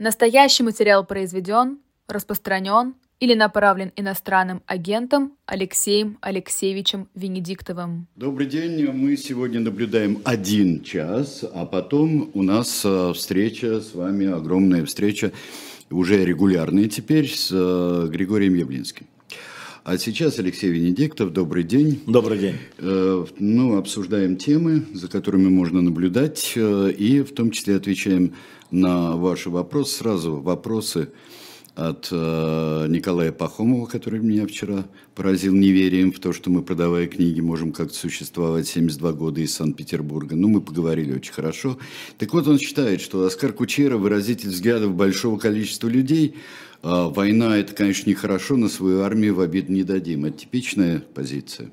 Настоящий материал произведен, распространен или направлен иностранным агентом Алексеем Алексеевичем Венедиктовым. Добрый день. Мы сегодня наблюдаем один час, а потом у нас э, встреча с вами, огромная встреча, уже регулярная теперь, с э, Григорием Явлинским. А сейчас Алексей Венедиктов, добрый день. Добрый день. Э, ну, обсуждаем темы, за которыми можно наблюдать, и в том числе отвечаем на ваши вопросы. Сразу вопросы от э, Николая Пахомова, который меня вчера поразил неверием в то, что мы, продавая книги, можем как-то существовать 72 года из Санкт-Петербурга. Ну, мы поговорили очень хорошо. Так вот, он считает, что Оскар Кучера, выразитель взглядов большого количества людей, э, война – это, конечно, нехорошо, но свою армию в обид не дадим. Это типичная позиция.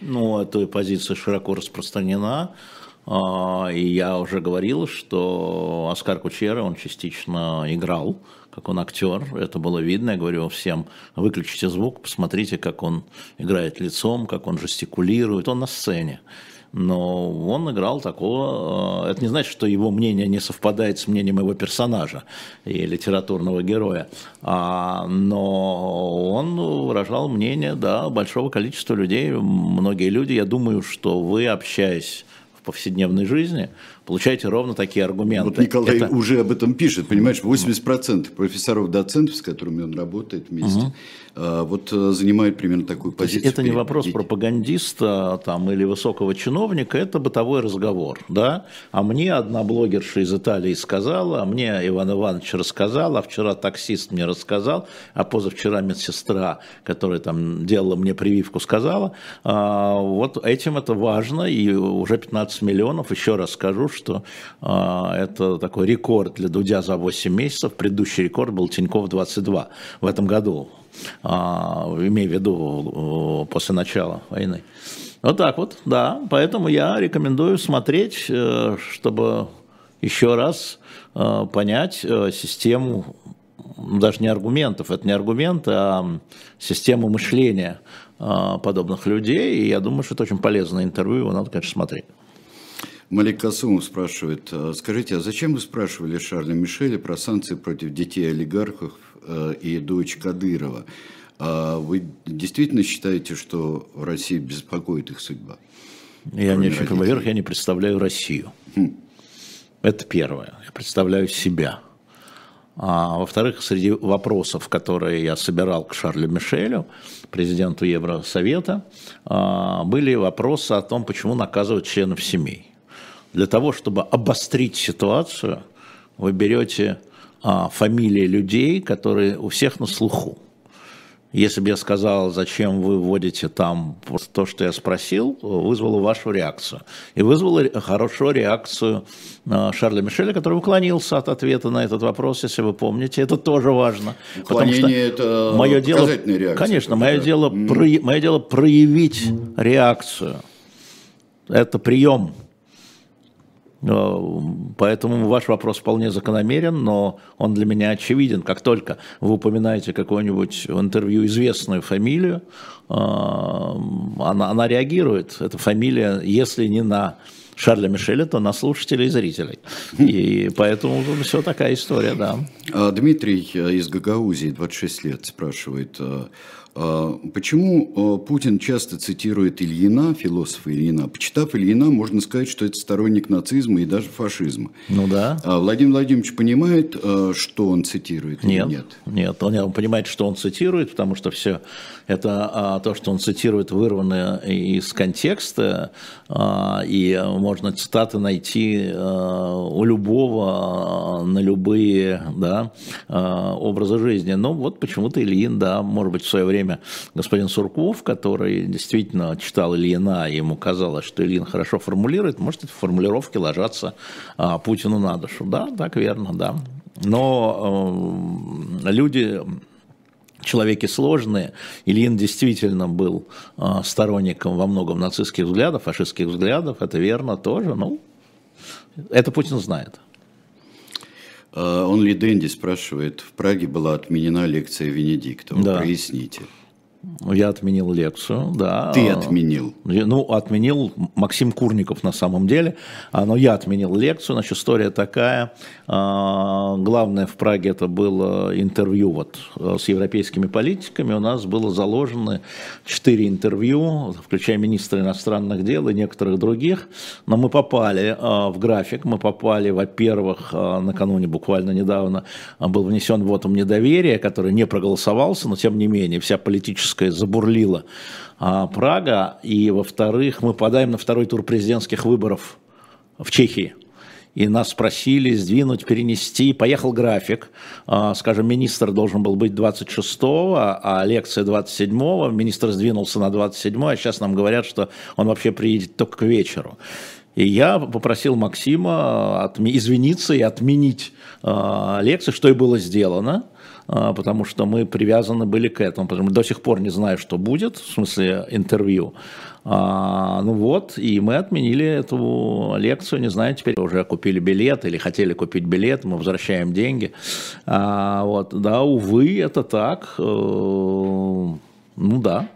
Ну, эта позиция широко распространена. А, и я уже говорил, что Оскар Кучера, он частично играл, как он актер, это было видно. Я говорю всем, выключите звук, посмотрите, как он играет лицом, как он жестикулирует, он на сцене. Но он играл такого... А, это не значит, что его мнение не совпадает с мнением его персонажа и литературного героя. А, но он выражал мнение да, большого количества людей. Многие люди, я думаю, что вы, общаясь повседневной жизни, получаете ровно такие аргументы. Вот Николай это... уже об этом пишет, понимаешь, 80% профессоров, доцентов, с которыми он работает вместе, угу. вот э, занимают примерно такую позицию. Это не вопрос пропагандиста там, или высокого чиновника, это бытовой разговор. Да? А мне одна блогерша из Италии сказала, а мне Иван Иванович рассказал, а вчера таксист мне рассказал, а позавчера медсестра, которая там делала мне прививку, сказала. А, вот этим это важно, и уже 15 миллионов, еще раз скажу, что э, это такой рекорд для Дудя за 8 месяцев. Предыдущий рекорд был Тиньков 22 в этом году, э, имея в виду э, после начала войны. Вот так вот, да. Поэтому я рекомендую смотреть, э, чтобы еще раз э, понять э, систему даже не аргументов, это не аргументы, а систему мышления подобных людей. И я думаю, что это очень полезное интервью, его надо, конечно, смотреть. Малик Касумов спрашивает, «А скажите, а зачем вы спрашивали Шарля Мишеля про санкции против детей олигархов э, и дочь Кадырова? А вы действительно считаете, что в России беспокоит их судьба? Я не, во-первых, я не представляю Россию. Хм. Это первое. Я представляю себя. А, во-вторых, среди вопросов, которые я собирал к Шарлю Мишелю, президенту Евросовета, а, были вопросы о том, почему наказывают членов семей для того, чтобы обострить ситуацию, вы берете а, фамилии людей, которые у всех на слуху. Если бы я сказал, зачем вы вводите там то, что я спросил, вызвало вашу реакцию. И вызвало хорошую реакцию а, Шарля Мишеля, который уклонился от ответа на этот вопрос, если вы помните. Это тоже важно. Уклонение это мое дело, реакция. Конечно, мое дело, мое дело проявить реакцию. Это прием поэтому ваш вопрос вполне закономерен, но он для меня очевиден. Как только вы упоминаете какую-нибудь в интервью известную фамилию, э, она, она реагирует. Эта фамилия, если не на Шарля Мишеля, то на слушателей и зрителей. И поэтому все такая история, да. А Дмитрий из Гагаузии, 26 лет, спрашивает, э, почему а, Путин часто цитирует Ильина, философа Ильина? Почитав Ильина, можно сказать, что это сторонник нацизма и даже фашизма. Ну да. А Владимир Владимирович понимает, что он цитирует нет, нет? Нет, он, он понимает, что он цитирует, потому что все это то, что он цитирует, вырвано из контекста, и можно цитаты найти у любого на любые да, образы жизни. Но вот почему-то Ильин, да, может быть, в свое время время господин Сурков, который действительно читал Ильина, и ему казалось, что Ильин хорошо формулирует, может, эти формулировки ложатся а, Путину на душу. Да, так верно, да. Но э, люди человеки сложные. Ильин действительно был э, сторонником во многом нацистских взглядов, фашистских взглядов, это верно тоже. Ну, это Путин знает. А, он ли Дэнди спрашивает, в Праге была отменена лекция Венедиктова, да. проясните. Я отменил лекцию, да. Ты отменил? Ну, отменил Максим Курников на самом деле, а, но я отменил лекцию. Значит, история такая. А, главное в Праге это было интервью вот э, с европейскими политиками. У нас было заложено четыре интервью, включая министра иностранных дел и некоторых других. Но мы попали а, в график, мы попали, во-первых, накануне, буквально недавно, был внесен вотом недоверия, который не проголосовался, но тем не менее вся политическая забурлила а, Прага. И, во-вторых, мы подаем на второй тур президентских выборов в Чехии. И нас спросили сдвинуть, перенести. Поехал график. А, скажем, министр должен был быть 26-го, а лекция 27-го. Министр сдвинулся на 27-го, а сейчас нам говорят, что он вообще приедет только к вечеру. И я попросил Максима отме- извиниться и отменить э, лекцию, что и было сделано. А, потому что мы привязаны были к этому, потому что до сих пор не знаю, что будет, в смысле интервью. А, ну вот, и мы отменили эту лекцию, не знаю, теперь уже купили билет или хотели купить билет, мы возвращаем деньги. А, вот, да, увы, это так. Э, ну да,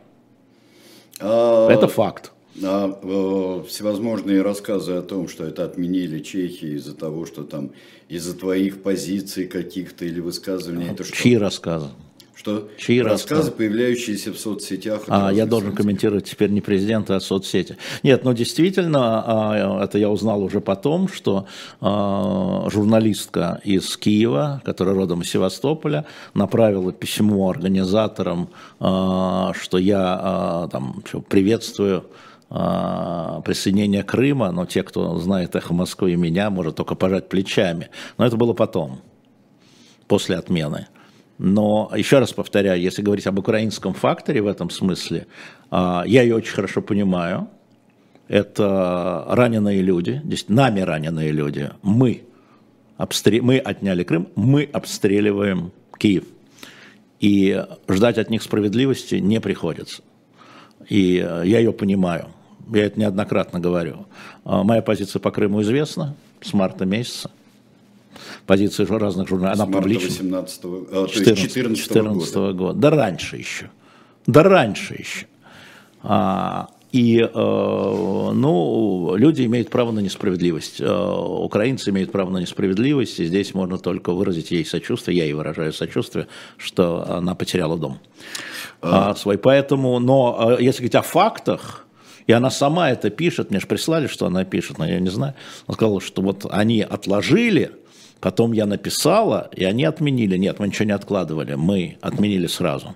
а... это факт. А, э, всевозможные рассказы о том, что это отменили Чехии из-за того, что там из-за твоих позиций каких-то или высказываний. Это что? Чьи рассказы? Что? Чьи рассказы, рассказы, появляющиеся в соцсетях. А, я должен комментировать теперь не президента, а соцсети. Нет, ну действительно, а, это я узнал уже потом, что а, журналистка из Киева, которая родом из Севастополя, направила письмо организаторам, а, что я там приветствую а, присоединения Крыма, но те, кто знает «Эхо Москвы» и меня, может только пожать плечами. Но это было потом, после отмены. Но еще раз повторяю, если говорить об украинском факторе в этом смысле, а, я ее очень хорошо понимаю. Это раненые люди, здесь нами раненые люди. Мы, обстрел... мы отняли Крым, мы обстреливаем Киев. И ждать от них справедливости не приходится. И я ее понимаю я это неоднократно говорю. А, моя позиция по Крыму известна с марта месяца. Позиции разных журналистов, она публична. 18 -го, 14, 14, 14 года. года. Да раньше еще. Да раньше еще. А, и, э, ну, люди имеют право на несправедливость. Э, украинцы имеют право на несправедливость, и здесь можно только выразить ей сочувствие, я ей выражаю сочувствие, что она потеряла дом а... свой. Поэтому, но э, если говорить о фактах, и она сама это пишет, мне же прислали, что она пишет, но я не знаю. Она сказала, что вот они отложили, потом я написала, и они отменили. Нет, мы ничего не откладывали, мы отменили сразу.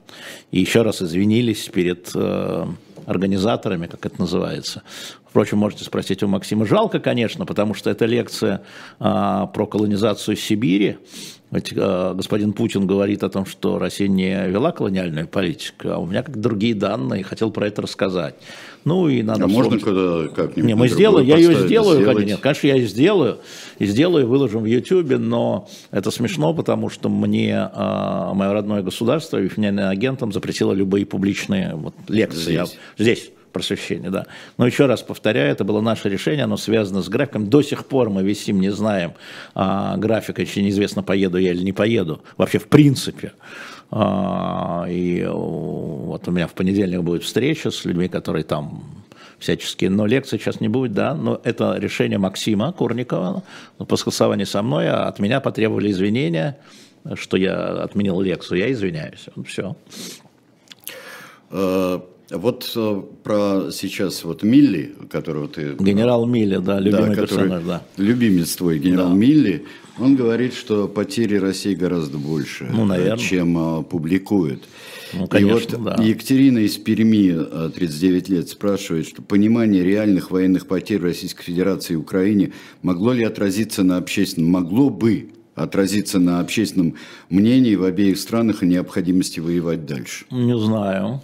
И еще раз извинились перед э, организаторами, как это называется. Впрочем, можете спросить у Максима. Жалко, конечно, потому что это лекция э, про колонизацию Сибири, ведь э, господин Путин говорит о том, что Россия не вела колониальную политику, а у меня как другие данные, хотел про это рассказать. Ну и надо. А можно когда как-нибудь? Не, мы сделаем, я ее сделаю, конечно, нет, конечно, я ее сделаю и сделаю, выложим в Ютьюбе, но это смешно, потому что мне э, мое родное государство, вифняным агентом, запретило любые публичные вот, лекции здесь. здесь просвещения, да. Но еще раз повторяю, это было наше решение, оно связано с графиком. До сих пор мы висим, не знаем а, графика, еще неизвестно, поеду я или не поеду. Вообще, в принципе. А, и вот у меня в понедельник будет встреча с людьми, которые там всяческие, но лекции сейчас не будет, да, но это решение Максима Курникова, по согласованию со мной, а от меня потребовали извинения, что я отменил лекцию, я извиняюсь, все. Вот э, про сейчас вот Милли, которого ты... Генерал Милли, да, любимый да, персонаж, да. Любимец твой, генерал да. Милли, он говорит, что потери России гораздо больше, ну, наверное. чем а, публикует. Ну, конечно, и вот да. Екатерина из Перми, 39 лет, спрашивает, что понимание реальных военных потерь Российской Федерации и Украине могло ли отразиться на общественном, могло бы отразиться на общественном мнении в обеих странах о необходимости воевать дальше? Не знаю.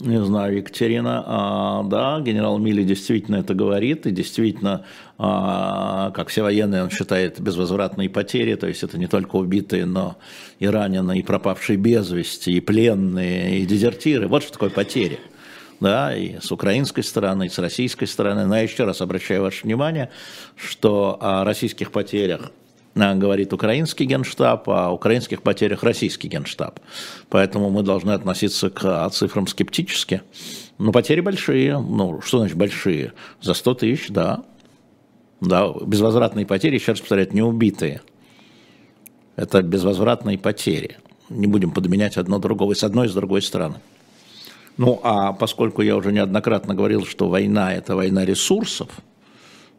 Не знаю, Екатерина, а, да, генерал Милли действительно это говорит, и действительно, а, как все военные, он считает безвозвратные потери, то есть это не только убитые, но и раненые, и пропавшие без вести, и пленные, и дезертиры. Вот что такое потери. Да, и с украинской стороны, и с российской стороны. Но я еще раз обращаю ваше внимание, что о российских потерях говорит украинский генштаб, а о украинских потерях российский генштаб. Поэтому мы должны относиться к цифрам скептически. Но потери большие. Ну, что значит большие? За 100 тысяч, да. Да, безвозвратные потери, еще раз повторяю, не убитые. Это безвозвратные потери. Не будем подменять одно другого с одной, и с другой стороны. Ну, а поскольку я уже неоднократно говорил, что война – это война ресурсов,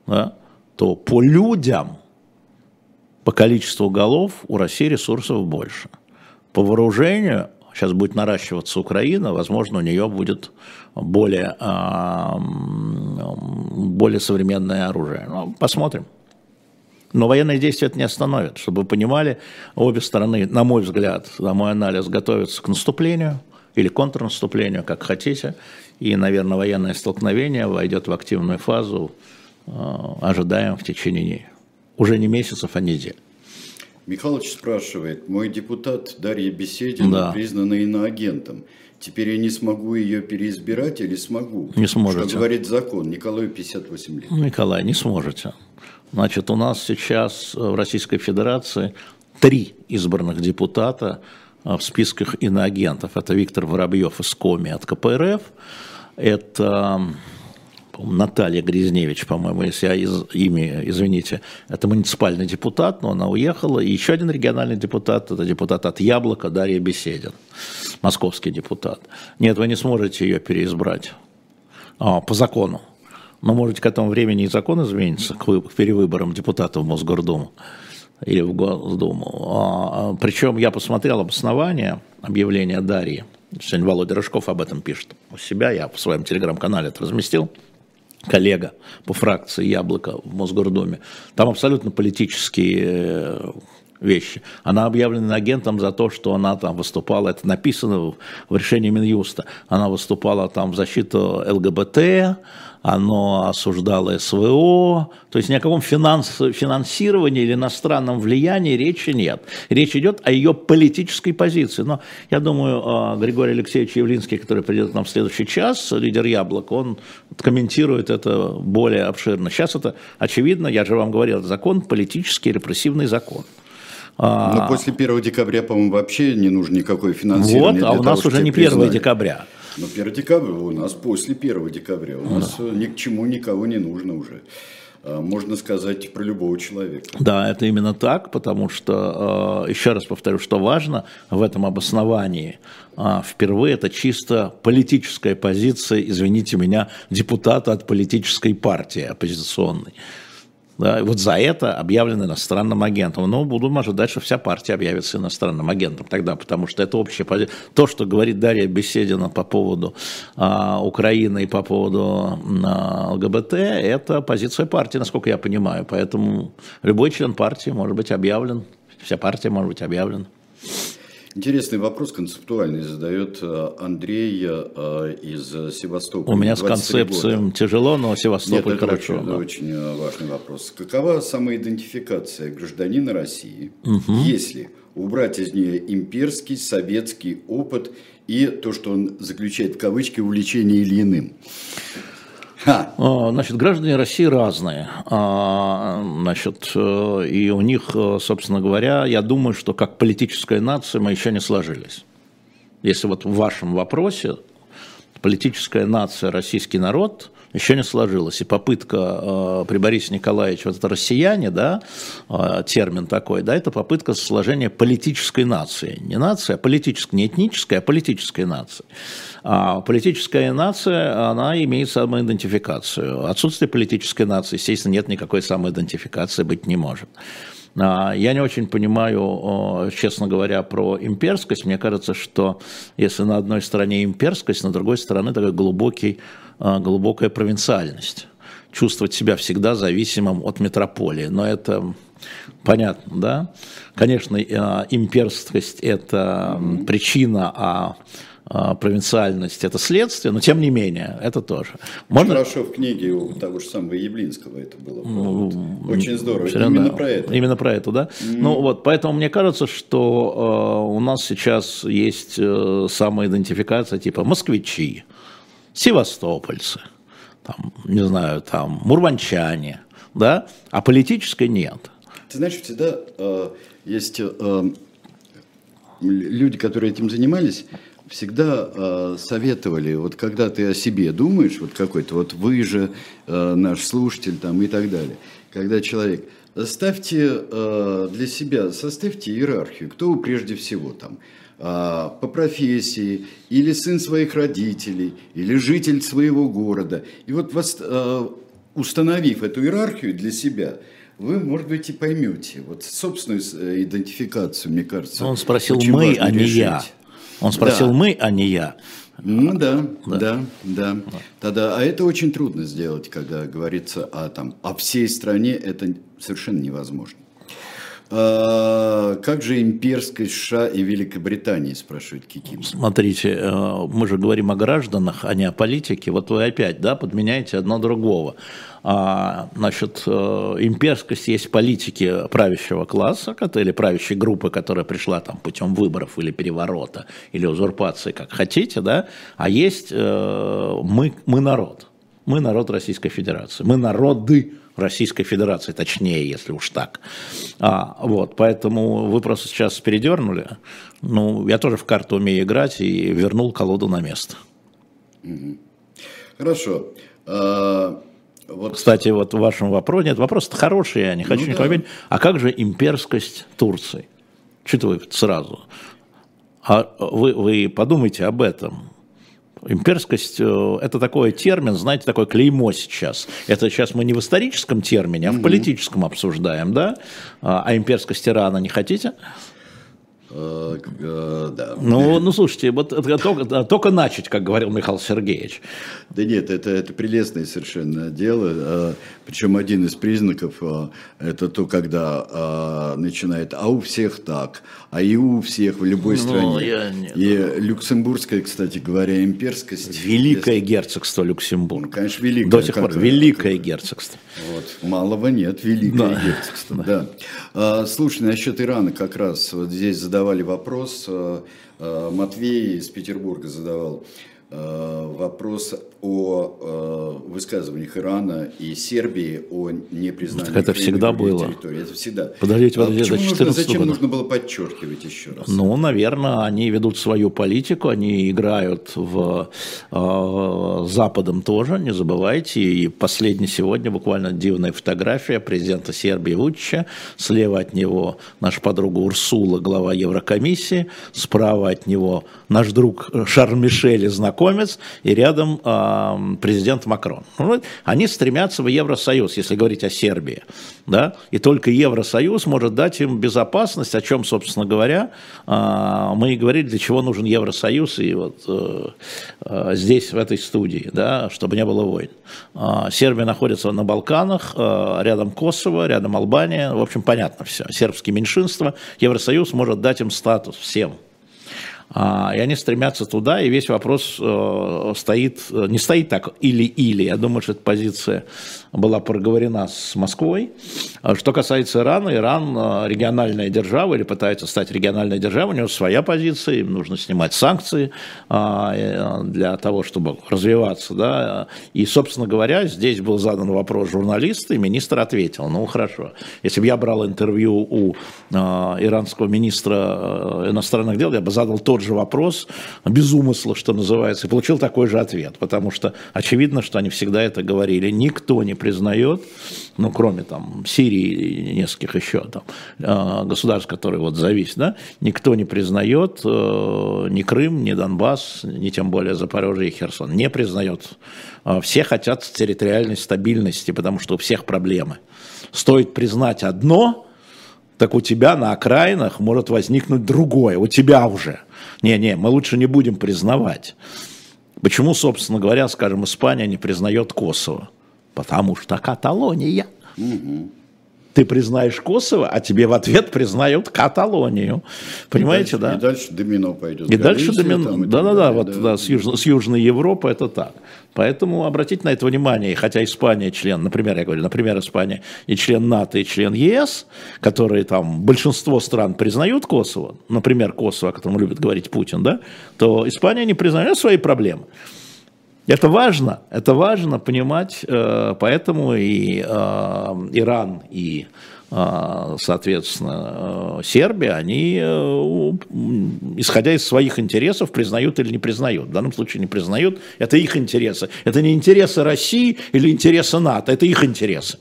да, то по людям, по количеству голов у России ресурсов больше. По вооружению сейчас будет наращиваться Украина, возможно, у нее будет более, а, более современное оружие. Ну, посмотрим. Но военные действия это не остановит. Чтобы вы понимали, обе стороны, на мой взгляд, на мой анализ, готовятся к наступлению или контрнаступлению, как хотите. И, наверное, военное столкновение войдет в активную фазу, а, ожидаем в течение уже не месяцев, а недель. Михалыч спрашивает, мой депутат Дарья Беседина да. признана иноагентом. Теперь я не смогу ее переизбирать или смогу? Не сможете. Что говорит закон. Николаю 58 лет. Николай, не сможете. Значит, у нас сейчас в Российской Федерации три избранных депутата в списках иноагентов. Это Виктор Воробьев из Коми от КПРФ, это Наталья Грязневич, по-моему, если я из, имя, извините, это муниципальный депутат, но она уехала. И еще один региональный депутат, это депутат от Яблока Дарья Беседин, московский депутат. Нет, вы не сможете ее переизбрать а, по закону. Но, может, к этому времени и закон изменится, к, вы, к перевыборам депутатов в Мосгордуму или в Госдуму. А, а, причем я посмотрел обоснование объявления Дарьи. Сегодня Володя Рыжков об этом пишет у себя, я в своем телеграм-канале это разместил коллега по фракции «Яблоко» в Мосгордуме. Там абсолютно политические э, вещи. Она объявлена агентом за то, что она там выступала, это написано в решении Минюста, она выступала там в защиту ЛГБТ, оно осуждало СВО, то есть ни о каком финанс, финансировании или иностранном влиянии речи нет. Речь идет о ее политической позиции. Но я думаю, а, Григорий Алексеевич Явлинский, который придет к нам в следующий час, лидер Яблок, он комментирует это более обширно. Сейчас это очевидно, я же вам говорил, закон политический, репрессивный закон. А, Но после 1 декабря, по-моему, вообще не нужно никакой финансирования. Вот, а у нас того, уже не 1 признали. декабря. Но 1 декабря у нас после 1 декабря. У нас да. ни к чему никого не нужно уже. А, можно сказать про любого человека. Да, это именно так, потому что, а, еще раз повторю, что важно в этом обосновании. Впервые это чисто политическая позиция, извините меня, депутата от политической партии оппозиционной. Да, вот за это объявлен иностранным агентом. Но будем ожидать, что вся партия объявится иностранным агентом тогда, потому что это общая позиция. То, что говорит Дарья Беседина по поводу а, Украины и по поводу а, ЛГБТ, это позиция партии, насколько я понимаю. Поэтому любой член партии может быть объявлен, вся партия может быть объявлена. Интересный вопрос концептуальный задает э, Андрей э, из Севастополя. У меня с концепцией года. тяжело, но Севастополь Нет, это хорошо. Очень, да. очень э, важный вопрос. Какова самоидентификация гражданина России, угу. если убрать из нее имперский, советский опыт и то, что он заключает в кавычки увлечение или иным? А, значит, граждане России разные. А, значит, э, и у них, э, собственно говоря, я думаю, что как политическая нация мы еще не сложились. Если вот в вашем вопросе политическая нация, российский народ еще не сложилась. И попытка э, при Борисе Николаевиче, вот это россияне, да, э, термин такой, да, это попытка сложения политической нации. Не нация, а политическая, не этническая, а политическая нация. А политическая нация, она имеет самоидентификацию. Отсутствие политической нации, естественно, нет никакой самоидентификации, быть не может. А, я не очень понимаю, честно говоря, про имперскость. Мне кажется, что если на одной стороне имперскость, на другой стороне такой глубокий, а, глубокая провинциальность. Чувствовать себя всегда зависимым от метрополии. Но это понятно, да? Конечно, а, имперскость – это причина, а, провинциальность – это следствие, но тем не менее, это тоже. Можно... Хорошо в книге у того же самого Яблинского это было. Ну, Очень здорово. Именно про это. Именно про это, да? Mm. Ну вот, поэтому мне кажется, что э, у нас сейчас есть э, самоидентификация типа москвичи, севастопольцы, там, не знаю, там, мурманчане, да, а политической нет. Ты знаешь, всегда э, есть э, люди, которые этим занимались, всегда э, советовали, вот когда ты о себе думаешь, вот какой-то, вот вы же э, наш слушатель там и так далее, когда человек, ставьте э, для себя, составьте иерархию, кто вы прежде всего там, э, по профессии, или сын своих родителей, или житель своего города. И вот вас, э, установив эту иерархию для себя, вы, может быть, и поймете. Вот собственную э, идентификацию, мне кажется. Он спросил мы, а не решить. я. Он спросил да. мы, а не я. Ну да, да, да, да. Тогда, а это очень трудно сделать, когда говорится о, там, о всей стране, это совершенно невозможно. А, как же имперскость США и Великобритании, спрашивает Киким. Смотрите, э, мы же говорим о гражданах, а не о политике. Вот вы опять да, подменяете одно другого. А, значит, э, имперскость есть политики правящего класса, или правящей группы, которая пришла там путем выборов или переворота, или узурпации, как хотите, да, а есть э, мы, мы народ. Мы народ Российской Федерации. Мы народы Российской Федерации, точнее, если уж так. А, вот, поэтому вы просто сейчас передернули. Ну, я тоже в карту умею играть и вернул колоду на место. Хорошо. А, вот. Кстати, вот в вашем вопросе, нет, вопрос хороший, я не хочу ну, никого да. А как же имперскость Турции? Что-то вы сразу. А вы, вы подумайте об этом. Имперскость э, – это такой термин, знаете, такое клеймо сейчас. Это сейчас мы не в историческом термине, а в политическом обсуждаем, да? А, а имперскость Ирана не хотите? Э, э, да. Ну, ну, слушайте, вот только, только начать, как говорил Михаил Сергеевич. Да нет, это, это прелестное совершенно дело. Э, Причем один из признаков это то, когда начинает, а у всех так, а и у всех в любой ну, стране. Я И люксембургская, кстати говоря, имперскость. Великое если... герцогство Люксембург. Ну, конечно, великое. До сих пор великое герцогство. Вот. Малого нет, великое да. герцогство. Да. Да. Слушай, насчет Ирана как раз вот здесь задавал задавали вопрос, э, э, Матвей из Петербурга задавал э, вопрос о э, высказываниях Ирана и Сербии о непризнании так это всегда было. территории. Это всегда. Подождите, а подождите, а нужно, зачем года? нужно было подчеркивать еще раз? Ну, наверное, они ведут свою политику, они играют в э, Западом тоже, не забывайте. И последний сегодня буквально дивная фотография президента Сербии Вучича. Слева от него наша подруга Урсула, глава Еврокомиссии. Справа от него наш друг Шарль Мишель, знакомец. И рядом э, президент Макрон. Ну, они стремятся в Евросоюз, если говорить о Сербии. Да? И только Евросоюз может дать им безопасность, о чем, собственно говоря, а, мы и говорили, для чего нужен Евросоюз, и вот э, э, здесь, в этой студии, да, чтобы не было войн. А, Сербия находится на Балканах, э, рядом Косово, рядом Албания, в общем, понятно все. Сербские меньшинства, Евросоюз может дать им статус всем. А, и они стремятся туда, и весь вопрос э, стоит, не стоит так или-или. Я думаю, что эта позиция была проговорена с Москвой. А что касается Ирана, Иран э, региональная держава или пытается стать региональной державой, у него своя позиция, им нужно снимать санкции а, э, для того, чтобы развиваться. Да? И, собственно говоря, здесь был задан вопрос журналиста, и министр ответил, ну хорошо, если бы я брал интервью у иранского министра иностранных дел, я бы задал то, тот же вопрос, без умысла, что называется, и получил такой же ответ, потому что очевидно, что они всегда это говорили. Никто не признает, ну, кроме там Сирии и нескольких еще там э, государств, которые вот зависят, да, никто не признает э, ни Крым, ни Донбасс, ни тем более Запорожье и Херсон. Не признает. Э, все хотят территориальной стабильности, потому что у всех проблемы. Стоит признать одно, так у тебя на окраинах может возникнуть другое, у тебя уже. Не-не, мы лучше не будем признавать. Почему, собственно говоря, скажем, Испания не признает Косово? Потому что Каталония. Угу ты признаешь Косово, а тебе в ответ признают Каталонию. Понимаете, и да? И дальше домино пойдет. И дальше домино. Да-да-да, вот да, да, с, Юж, с Южной Европы это так. Поэтому обратите на это внимание, хотя Испания член, например, я говорю, например, Испания и член НАТО, и член ЕС, которые там, большинство стран признают Косово, например, Косово, о котором любит говорить Путин, да, то Испания не признает свои проблемы. Это важно, это важно понимать, э, поэтому и э, Иран, и а, соответственно, Сербия, они, исходя из своих интересов, признают или не признают. В данном случае не признают. Это их интересы. Это не интересы России или интересы НАТО, это их интересы.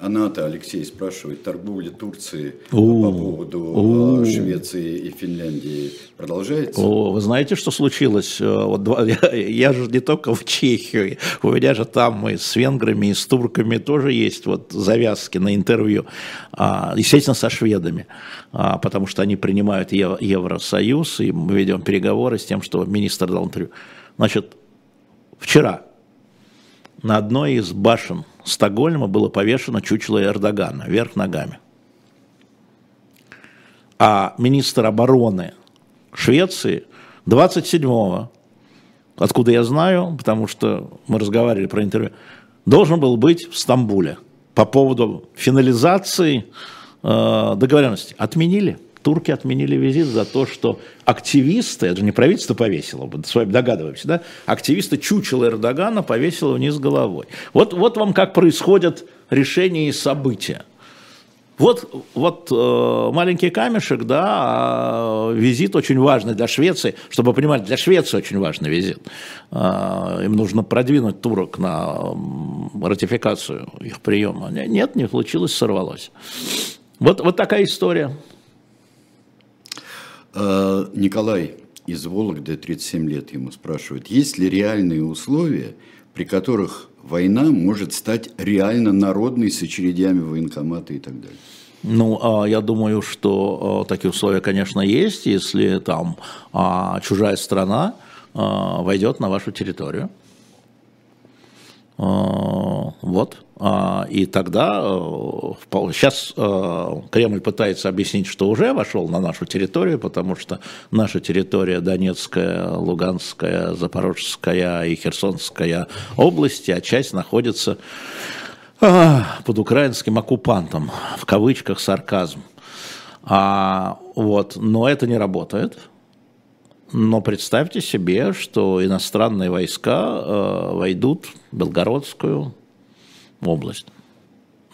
Аната Алексей спрашивает, торговля Турции О, по поводу О, Швеции и Финляндии продолжается? О, вы знаете, что случилось? Э, вот два, я, я же не только в Чехии, у меня же там и с венграми, и с турками тоже есть вот завязки на интервью, а, естественно, со шведами, а, потому что они принимают Евросоюз, и мы ведем переговоры с тем, что министр дал интервью. Значит, вчера на одной из башен Стокгольма было повешено чучело Эрдогана вверх ногами. А министр обороны Швеции 27-го, откуда я знаю, потому что мы разговаривали про интервью, должен был быть в Стамбуле по поводу финализации э, договоренности. Отменили турки отменили визит за то, что активисты, это же не правительство повесило, с вами догадываемся, да, активисты чучела Эрдогана повесило вниз головой. Вот, вот вам как происходят решения и события. Вот, вот э, маленький камешек, да, а визит очень важный для Швеции, чтобы понимать, для Швеции очень важный визит. Э, им нужно продвинуть турок на ратификацию их приема. Нет, не случилось, сорвалось. Вот, вот такая история. А, Николай из Вологды, 37 лет ему спрашивает, есть ли реальные условия, при которых война может стать реально народной с очередями военкомата и так далее? Ну, а, я думаю, что а, такие условия, конечно, есть, если там чужая страна войдет на вашу территорию. Вот. А, и тогда сейчас э, э, Кремль пытается объяснить, что уже вошел на нашу территорию, потому что наша территория Донецкая, Луганская, Запорожская и Херсонская области, а часть находится под украинским оккупантом, в кавычках сарказм. А, вот, но это не работает. Но представьте себе, что иностранные войска э, войдут в Белгородскую, область.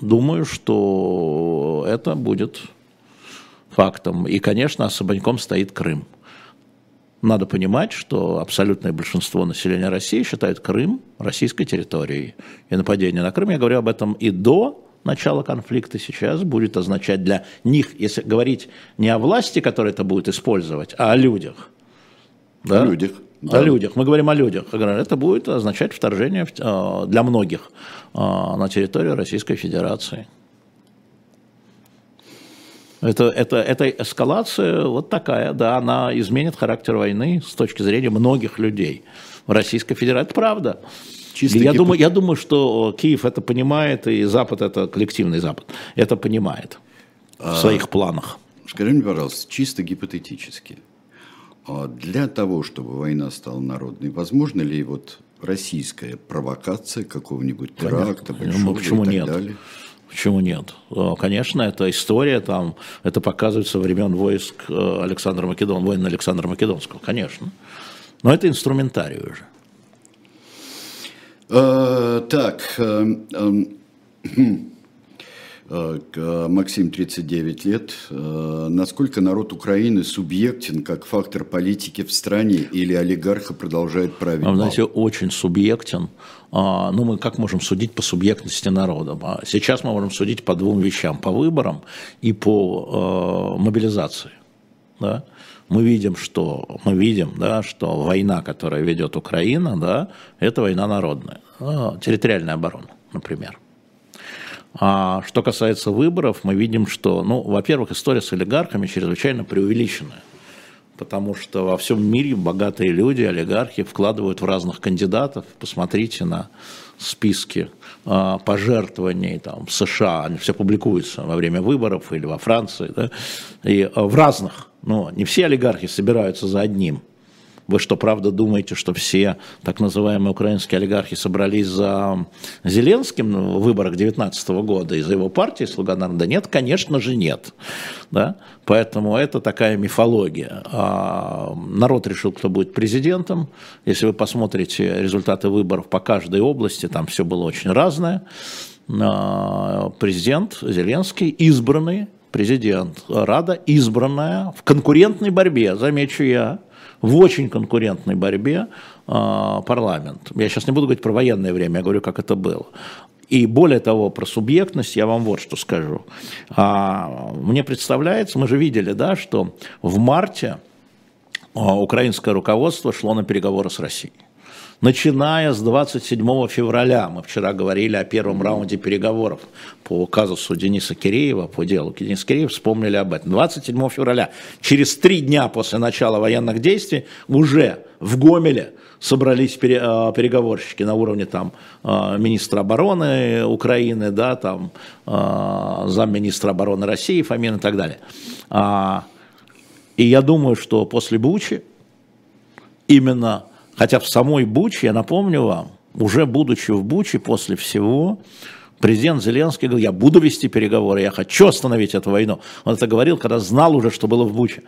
Думаю, что это будет фактом. И, конечно, особняком стоит Крым. Надо понимать, что абсолютное большинство населения России считает Крым российской территорией. И нападение на Крым, я говорю об этом и до начала конфликта сейчас, будет означать для них, если говорить не о власти, которая это будет использовать, а о людях. Да? О людях. Да. О людях. Мы говорим о людях. Это будет означать вторжение э, для многих э, на территорию Российской Федерации. Это, это, эта эскалация вот такая, да, она изменит характер войны с точки зрения многих людей в Российской Федерации. Это правда. Чисто я, думаю, я думаю, что Киев это понимает, и Запад, это коллективный Запад, это понимает а, в своих планах. Скажи мне, пожалуйста, чисто гипотетически, а для того, чтобы война стала народной, возможно ли вот российская провокация какого-нибудь теракта, большого ну, почему и так нет? далее? Почему нет? А, конечно, это история, там, это показывается времен войск э, Александра Македонского, войн Александра Македонского, конечно. Но это инструментарий уже. А, так, а, а, Э, Максим, 39 лет. Э, насколько народ Украины субъектен как фактор политики в стране или олигарха продолжает править? Вы знаете, очень субъектен. А, ну, мы как можем судить по субъектности народа? А сейчас мы можем судить по двум вещам. По выборам и по э, мобилизации. Да? Мы видим, что, мы видим, да, что война, которая ведет Украина, да, это война народная. А, территориальная оборона, например. А что касается выборов, мы видим, что, ну, во-первых, история с олигархами чрезвычайно преувеличенная. Потому что во всем мире богатые люди, олигархи вкладывают в разных кандидатов. Посмотрите на списки а, пожертвований там, в США, они все публикуются во время выборов или во Франции. Да? И а, в разных, но не все олигархи собираются за одним – вы что, правда думаете, что все так называемые украинские олигархи собрались за Зеленским в выборах 2019 года и за его партией «Слуга народа»? Нет, конечно же нет. Да? Поэтому это такая мифология. А народ решил, кто будет президентом. Если вы посмотрите результаты выборов по каждой области, там все было очень разное. президент Зеленский избранный президент, Рада избранная в конкурентной борьбе, замечу я, в очень конкурентной борьбе парламент. Я сейчас не буду говорить про военное время, я говорю, как это было. И более того, про субъектность я вам вот что скажу. А, мне представляется, мы же видели, да, что в марте а, украинское руководство шло на переговоры с Россией. Начиная с 27 февраля, мы вчера говорили о первом раунде переговоров по казусу Дениса Киреева, по делу Дениса Киреева, вспомнили об этом. 27 февраля, через три дня после начала военных действий, уже в Гомеле собрались а, переговорщики на уровне там а, министра обороны Украины, да, там а, замминистра обороны России, Фомин и так далее. И я думаю, что после Бучи именно, хотя в самой Буче, я напомню вам, уже будучи в Буче после всего, президент Зеленский говорил, я буду вести переговоры, я хочу остановить эту войну. Он это говорил, когда знал уже, что было в Буче.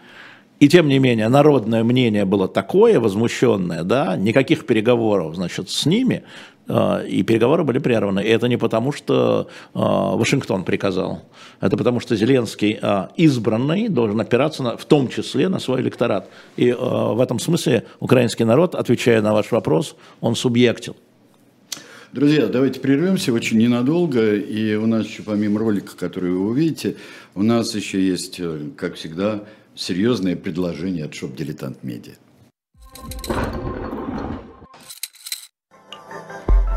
И тем не менее, народное мнение было такое возмущенное, да, никаких переговоров, значит, с ними, и переговоры были прерваны. И это не потому, что э, Вашингтон приказал, это потому, что Зеленский э, избранный должен опираться на, в том числе на свой электорат. И в этом смысле украинский народ, отвечая на ваш вопрос, он субъектил. Друзья, давайте прервемся очень ненадолго. И у нас еще помимо ролика, который вы увидите, у нас еще есть, как всегда, серьезное предложение от Shop Diletant Media.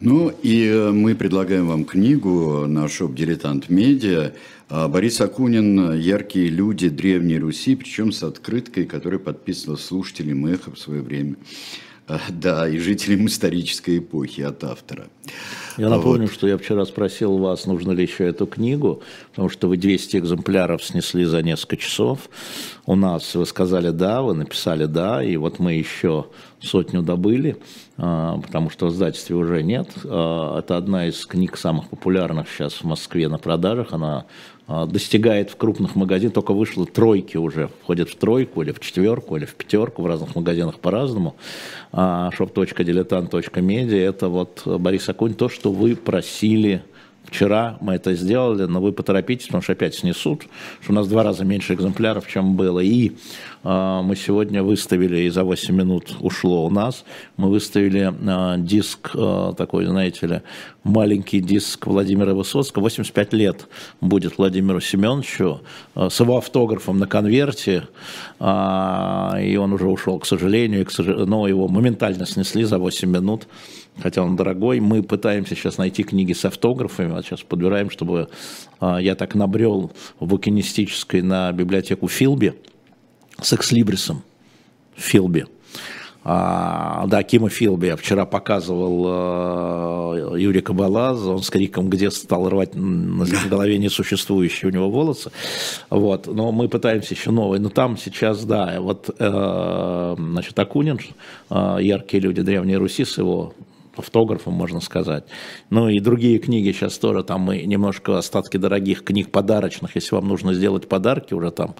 Ну и э, мы предлагаем вам книгу на шоп «Дилетант Медиа». А, Борис Акунин «Яркие люди Древней Руси», причем с открыткой, которая подписана слушателем «Эхо» в свое время. А, да, и жителям исторической эпохи от автора. Я напомню, вот. что я вчера спросил вас, нужно ли еще эту книгу, потому что вы 200 экземпляров снесли за несколько часов. У нас вы сказали «да», вы написали «да», и вот мы еще сотню добыли. А, потому что в издательстве уже нет. А, это одна из книг самых популярных сейчас в Москве на продажах. Она а, достигает в крупных магазинах, только вышло тройки уже, входит в тройку или в четверку, или в пятерку, в разных магазинах по-разному. shop.diletant.media – это вот, Борис Акунь, то, что вы просили Вчера мы это сделали, но вы поторопитесь, потому что опять снесут, что у нас два раза меньше экземпляров, чем было. И э, мы сегодня выставили, и за 8 минут ушло у нас, мы выставили э, диск э, такой, знаете ли, маленький диск Владимира Высоцкого, 85 лет будет Владимиру Семеновичу, э, с его автографом на конверте, э, и он уже ушел, к сожалению, к сожалению, но его моментально снесли за 8 минут хотя он дорогой. Мы пытаемся сейчас найти книги с автографами, вот сейчас подбираем, чтобы а, я так набрел в букинистической на библиотеку Филби с экслибрисом Филби. А, да, Кима Филби я вчера показывал а, Юрий Кабалаз, он с криком «Где?» стал рвать на голове несуществующие у него волосы. Вот. Но мы пытаемся еще новые. Но там сейчас, да, вот, э, значит, Акунин, э, «Яркие люди Древней Руси» с его автографом, можно сказать. Ну и другие книги сейчас тоже, там мы немножко остатки дорогих книг подарочных, если вам нужно сделать подарки, уже там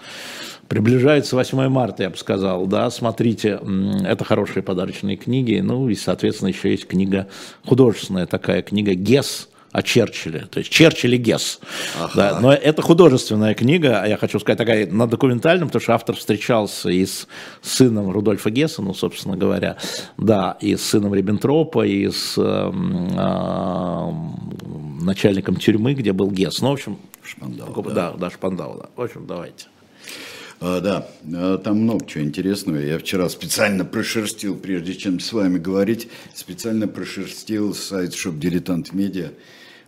приближается 8 марта, я бы сказал, да, смотрите, это хорошие подарочные книги, ну и, соответственно, еще есть книга художественная такая, книга «Гес», о Черчилле, то есть Черчилль и Гесс. Ага. Да, но это художественная книга, а я хочу сказать, такая на документальном, потому что автор встречался и с сыном Рудольфа Гесса, ну, собственно говоря, да, и с сыном Риббентропа, и с э, э, начальником тюрьмы, где был Гесс. Ну, в общем, Шпандау, да, да, да, Шпандау, да. В общем, давайте. А, да, а, там много чего интересного. Я вчера специально прошерстил, прежде чем с вами говорить, специально прошерстил сайт Shop Diletant Media.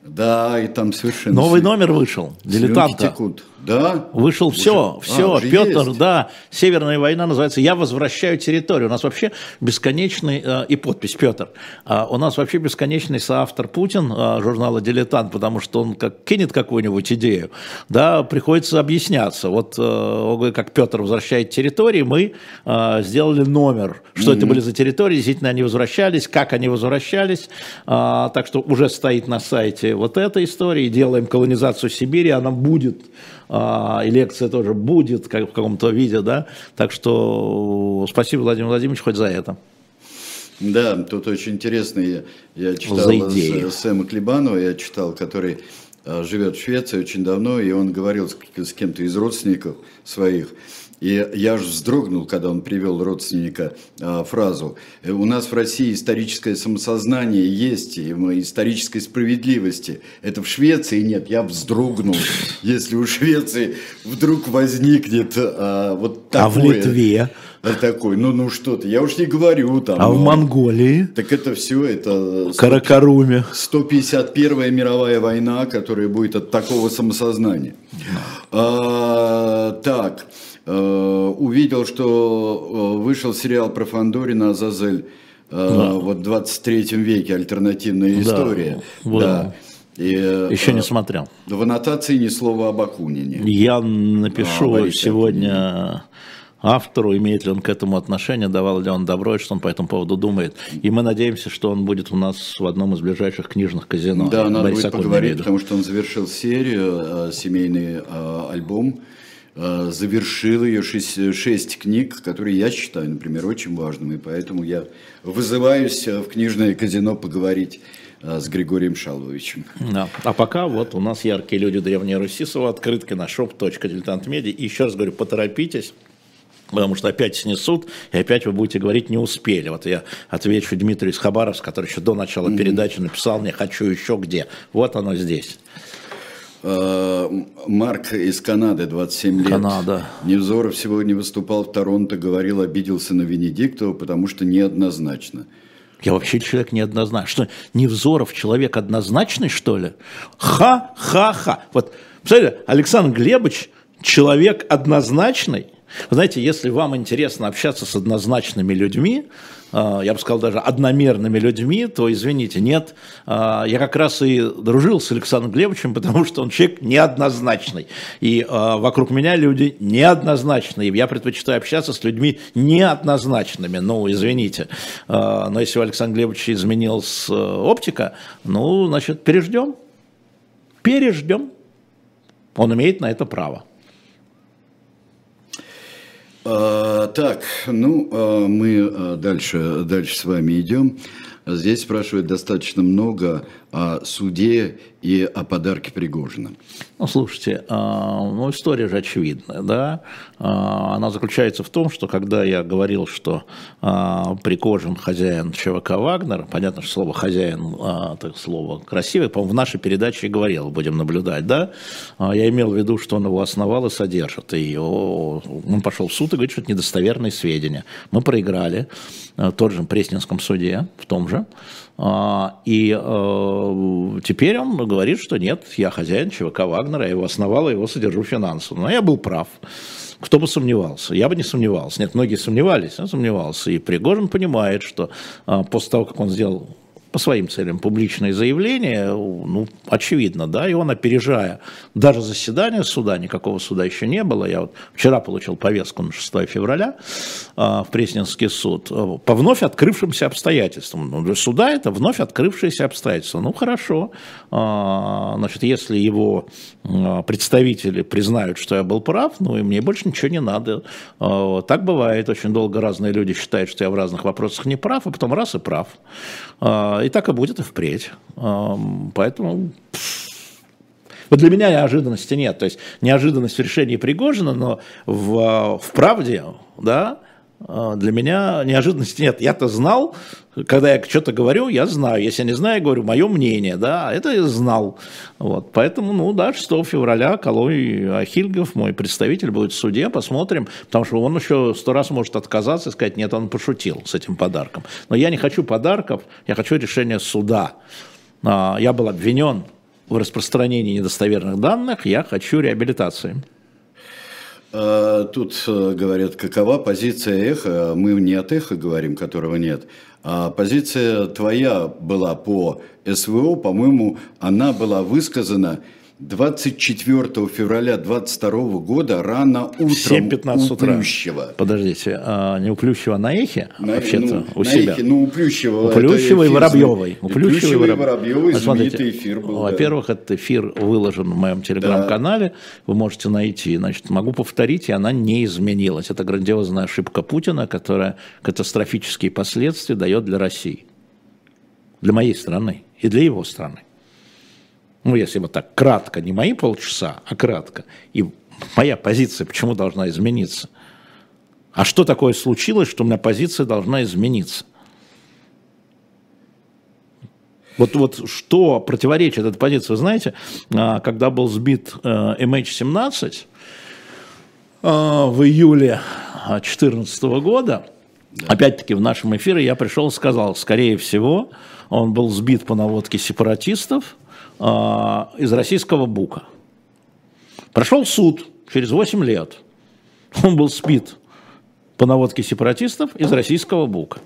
Да, и там совершенно... Новый номер вышел, дилетанта. текут. Да? Вышел все, Уже- все, А, уже Петр, есть? да, Северная война называется «Я возвращаю территорию». У нас вообще бесконечный, э, и подпись Петр, А у нас вообще бесконечный соавтор Путин э, журнала «Дилетант», потому что он как кинет какую-нибудь идею, да, приходится объясняться. Вот э, как Петр возвращает территории, мы э, сделали номер, что это были за территории, действительно они возвращались, как они возвращались, А, так что уже стоит на сайте вот эта история, делаем колонизацию Сибири, она будет а, и лекция тоже будет как в каком-то виде, да. Так что спасибо, Владимир Владимирович, хоть за это. Да, тут очень интересно, я, я читал с- Сэма Клебанова, я читал, который а, живет в Швеции очень давно, и он говорил с, с кем-то из родственников своих, и я аж вздрогнул, когда он привел родственника а, фразу. «Э, У нас в России историческое самосознание есть, и мы исторической справедливости. Это в Швеции нет. Я вздрогнул, если у Швеции вдруг возникнет а, вот такое. А в Литве? А Такой, ну, ну что ты, я уж не говорю там. А в ну, Монголии? Так это все, это Каракаруме? 151-я мировая война, которая будет от такого самосознания. А, так, э, увидел, что э, вышел сериал про Фандорина «Азазель». э, Вот в 23 веке альтернативная история. вот. Да. И, э, Еще не смотрел. В аннотации ни слова об Акунине. Я напишу А, сегодня автору, имеет ли он к этому отношение, давал ли он добро, и что он по этому поводу думает. И мы надеемся, что он будет у нас в одном из ближайших книжных казино. Да, надо Борис будет Акунин, поговорить, потому что он завершил серию, э, семейный э, альбом, э, завершил ее шесть, шесть книг, которые я считаю, например, очень важными, поэтому я вызываюсь э, в книжное казино поговорить э, с Григорием Шаловичем. Да. А пока вот у нас яркие люди Древней Руси с его открыткой на shop.diletantmedia. И еще раз говорю, поторопитесь. Потому что опять снесут, и опять вы будете говорить «не успели». Вот я отвечу Дмитрию из Хабаровска, который еще до начала передачи написал мне «хочу еще где». Вот оно здесь. Э, Марк из Канады, 27 лет. Канада. Невзоров сегодня выступал в Торонто, говорил, обиделся на Венедиктова, потому что неоднозначно. Я вообще человек неоднозначный. Что, Невзоров человек однозначный, что ли? Ха-ха-ха. Вот, посмотрите, Александр Глебович человек однозначный. Вы знаете, если вам интересно общаться с однозначными людьми, э, я бы сказал даже одномерными людьми, то извините, нет. Э, Я как раз и дружил с Александром Глебовичем, потому что он человек неоднозначный. И э, вокруг меня люди неоднозначные. Я предпочитаю общаться с людьми неоднозначными. Ну, извините. Но если у Александра Глебовича изменилась оптика, ну, значит, переждем. Переждем. Он имеет на это право. А, так, ну, а, мы а, дальше, дальше с вами идем. Здесь спрашивают достаточно много о суде и о подарке Пригожина. Ну, слушайте, а, ну, история же очевидная, да. А, Она заключается в том, что когда я говорил, что а, Пригожин хозяин ЧВК «Вагнер», понятно, что слово «хозяин» это слово красивое, по-моему, в нашей передаче и говорил, будем наблюдать, да. Я имел в виду, что он его основал и содержит. И он пошел в суд и говорит, что это недостоверные сведения. Мы проиграли в тот же Пресненском суде, в том же. А, И э, теперь он говорит, что нет, я хозяин ЧВК Вагнера, я его основал, я его содержу финансово. Но я был прав. Кто бы сомневался? Я бы не сомневался. Нет, многие сомневались, я сомневался. И Пригожин понимает, что а, после того, как он сделал по своим целям публичные заявления, ну, очевидно, да, и он, опережая даже заседание суда, никакого суда еще не было, я вот вчера получил повестку на 6 февраля а, в Пресненский суд, а, по вновь открывшимся обстоятельствам. Ну, для суда это вновь открывшиеся обстоятельства. Ну, хорошо, А, значит, если его представители признают, что я был прав, ну, и мне больше ничего не надо. Так бывает, очень долго разные люди считают, что я в разных вопросах не прав, а потом раз и прав. А, И так и будет и впредь. А, Поэтому вот для меня неожиданности нет. То есть неожиданность в решении Пригожина, но в, в правде, да, А, для меня неожиданности нет. Я-то знал, когда я что-то говорю, я знаю. Если я не знаю, я говорю, мое мнение, да, это я знал. Вот, поэтому, ну да, 6 февраля Колой Ахильгов, мой представитель, будет в суде, посмотрим, потому что он еще сто раз может отказаться и сказать, нет, он пошутил с этим подарком. Но я не хочу подарков, я хочу решения суда. А, я был обвинен в распространении недостоверных данных, я хочу реабилитации. А, тут э, говорят, какова позиция эхо. Мы не от эхо говорим, которого нет. А позиция твоя была по СВО, по-моему, она была высказана 24 февраля 22 года рано утром 7.15 у Плющева. Подождите, а не у Плющева на эхе? На, вообще-то ну, у на себя? Эхе, ну, у Плющева. У Плющева и Воробьевой. У Плющева и Воробьевой Вот знаменитый эфир был. Во-первых, этот эфир выложен в моем телеграм-канале, вы можете найти. Значит, могу повторить, и она не изменилась. Это грандиозная ошибка Путина, которая катастрофические последствия дает для России. Для моей страны и для его страны ну, если вот так кратко, не мои полчаса, а кратко, и моя позиция почему должна измениться? А что такое случилось, что у меня позиция должна измениться? Вот, вот что противоречит этой позиции? Вы знаете, а, когда был сбит MH17 э, а, в июле 2014 года, да. опять-таки в нашем эфире я пришел и сказал, скорее всего, он был сбит по наводке сепаратистов, а, из российского БУКа. Прошел суд через 8 лет. Он был спит по наводке сепаратистов из российского БУКа.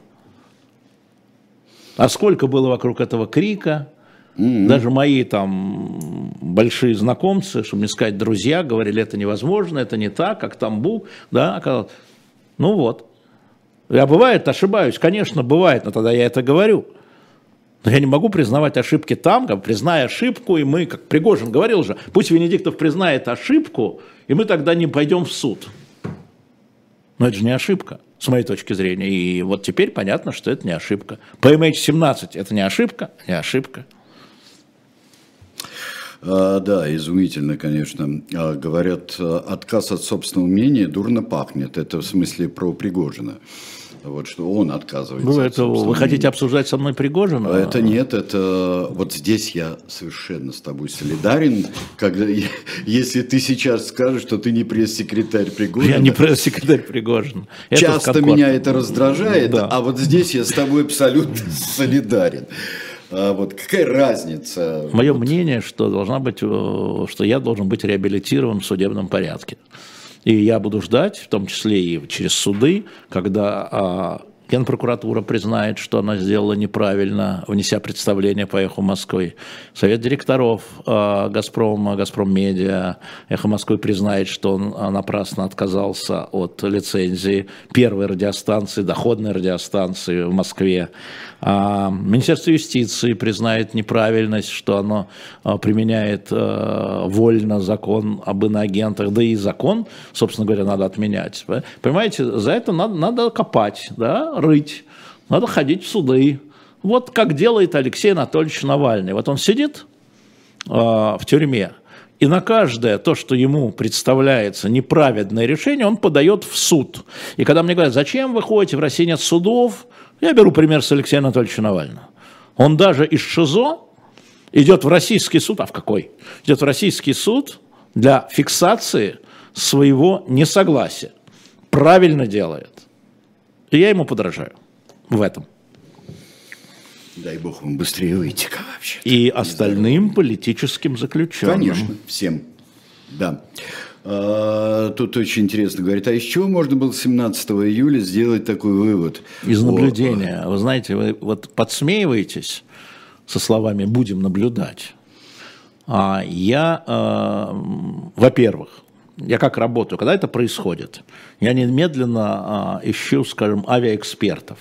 А сколько было вокруг этого крика, Mm-hmm. Даже мои там большие знакомцы, чтобы не сказать друзья, говорили, это невозможно, это не так, как там Бук, да, ну вот. Я бывает, ошибаюсь, конечно, бывает, но тогда я это говорю. Но я не могу признавать ошибки там, как признай ошибку, и мы, как Пригожин говорил же, пусть Венедиктов признает ошибку, и мы тогда не пойдем в суд. Но это же не ошибка, с моей точки зрения. И вот теперь понятно, что это не ошибка. По MH17 это не ошибка, не ошибка. А, да, изумительно, конечно. А, говорят, отказ от собственного мнения дурно пахнет. Это в смысле про Пригожина вот что он отказывается. Вы, это, вы хотите обсуждать со мной Пригожина? Это нет, это вот здесь я совершенно с тобой солидарен, когда если ты сейчас скажешь, что ты не пресс-секретарь Пригожина. Я не пресс-секретарь Пригожина. Часто меня это раздражает, да. а вот здесь я с тобой абсолютно солидарен. А вот какая разница? Мое вот. мнение, что должна быть, э, что я должен быть реабилитирован в судебном порядке. И я буду ждать, в том числе и через суды, когда а, Генпрокуратура признает, что она сделала неправильно, внеся представление по «Эху Москвы». Совет директоров э, «Газпрома», «Газпром Медиа», «Эхо Москвы» признает, что он а, напрасно отказался от лицензии первой радиостанции, доходной радиостанции в Москве. А Министерство юстиции признает неправильность, что оно а, применяет э, вольно закон об иноагентах, да и закон, собственно говоря, надо отменять. Понимаете, за это надо, надо копать, да, рыть, надо ходить в суды. Вот как делает Алексей Анатольевич Навальный. Вот он сидит э, в тюрьме, и на каждое то, что ему представляется неправедное решение, он подает в суд. И когда мне говорят, зачем вы ходите, в России нет судов, я беру пример с Алексея Анатольевича Навального. Он даже из ШИЗО идет в российский суд, а в какой? Идет в российский суд для фиксации своего несогласия. Правильно делает. И я ему подражаю в этом. Дай бог вам быстрее выйти вообще. И остальным политическим заключенным. Конечно, всем. Да. А, тут очень интересно говорит, а из чего можно было 17 июля сделать такой вывод? Из наблюдения. Вы знаете, вы вот подсмеиваетесь со словами «будем наблюдать». А я, э, во-первых, я как работаю, когда это происходит, я немедленно э, ищу, скажем, авиаэкспертов.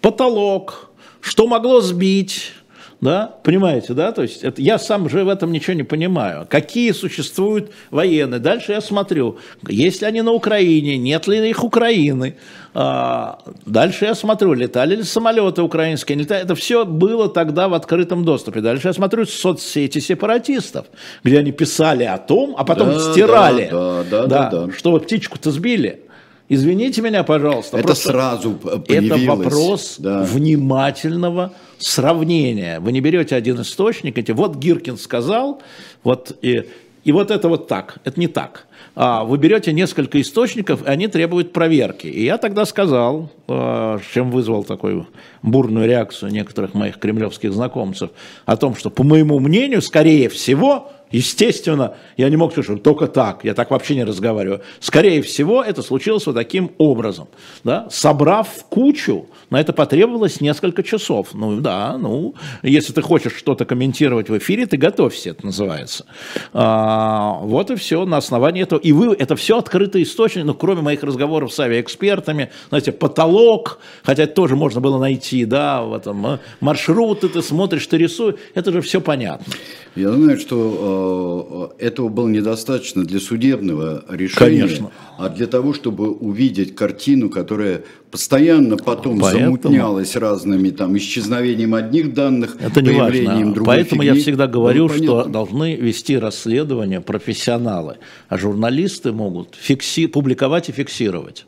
Потолок, что могло сбить, да, понимаете, да, то есть это, я сам же в этом ничего не понимаю. Какие существуют военные? Дальше я смотрю, есть ли они на Украине, нет ли их Украины. А, дальше я смотрю, летали ли самолеты украинские, летали. это все было тогда в открытом доступе. Дальше я смотрю соцсети сепаратистов, где они писали о том, а потом да, стирали, да, да, да, да, да. что птичку-то сбили. Извините меня, пожалуйста. Это сразу появилось. Это вопрос да. внимательного сравнения. Вы не берете один источник, эти, вот Гиркин сказал, вот и, и вот это вот так. Это не так. А вы берете несколько источников, и они требуют проверки. И я тогда сказал, а, чем вызвал такую бурную реакцию некоторых моих кремлевских знакомцев, о том, что, по моему мнению, скорее всего, Естественно, я не мог что только так, я так вообще не разговариваю. Скорее всего, это случилось вот таким образом. Да? Собрав в кучу, на это потребовалось несколько часов. Ну да, ну, если ты хочешь что-то комментировать в эфире, ты готовься, это называется. А, вот и все, на основании этого. И вы, это все открытый источник, ну, кроме моих разговоров с авиаэкспертами, знаете, потолок, хотя это тоже можно было найти, да, в этом, э, маршруты ты смотришь, ты рисуешь, это же все понятно. Я знаю, что э, этого было недостаточно для судебного решения, Конечно. а для того, чтобы увидеть картину, которая постоянно потом Поэтому... замутнялась разными там исчезновением одних данных, Это не появлением других. Поэтому фигни. я всегда говорю, ну, что должны вести расследование профессионалы, а журналисты могут фикси... публиковать и фиксировать.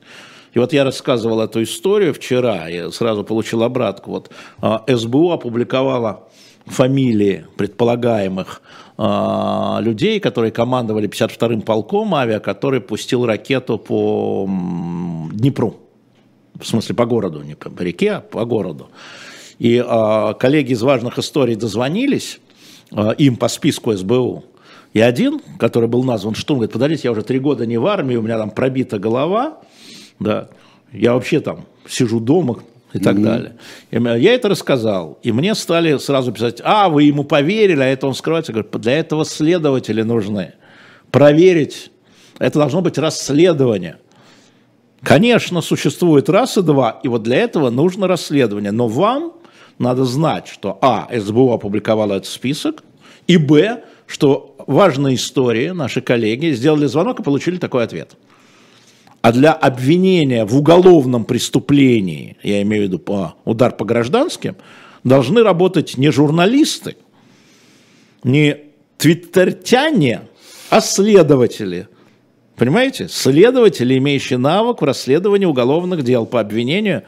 И вот я рассказывал эту историю вчера, я сразу получил обратку. Вот а, СБУ опубликовала фамилии предполагаемых э, людей, которые командовали 52-м полком авиа, который пустил ракету по Днепру. В смысле, по городу, не по реке, а по городу. И э, коллеги из важных историй дозвонились э, им по списку СБУ. И один, который был назван Штум, говорит, подождите, я уже три года не в армии, у меня там пробита голова, да, я вообще там сижу дома, и так mm-hmm. далее. Я это рассказал, и мне стали сразу писать, а, вы ему поверили, а это он скрывается. Я говорю, для этого следователи нужны. Проверить, это должно быть расследование. Конечно, существует раз и два, и вот для этого нужно расследование. Но вам надо знать, что А, СБУ опубликовала этот список, и Б, что важные истории, наши коллеги сделали звонок и получили такой ответ – а для обвинения в уголовном преступлении, я имею в виду по, удар по гражданским, должны работать не журналисты, не твиттертяне, а следователи. Понимаете? Следователи, имеющие навык в расследовании уголовных дел по обвинению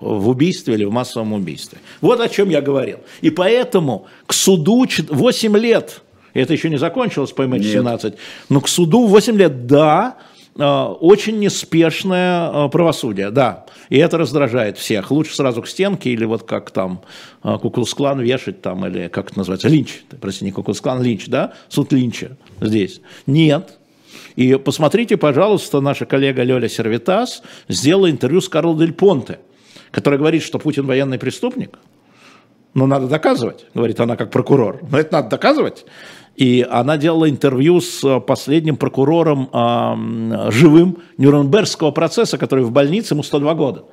в убийстве или в массовом убийстве. Вот о чем я говорил. И поэтому к суду 8 лет, это еще не закончилось по МХ-17, но к суду 8 лет, да, очень неспешное э, правосудие, да, и это раздражает всех. Лучше сразу к стенке или вот как там э, Куклус-клан вешать там, или как это называется, линч, прости, не Куклус-клан, линч, да, суд линча здесь. Нет, и посмотрите, пожалуйста, наша коллега Лёля Сервитас сделала интервью с Карло Дель Понте, который говорит, что Путин военный преступник. Но надо доказывать, говорит она как прокурор. Но это надо доказывать. И она делала интервью с э, последним прокурором э, живым Нюрнбергского процесса, который в больнице, ему 102 года.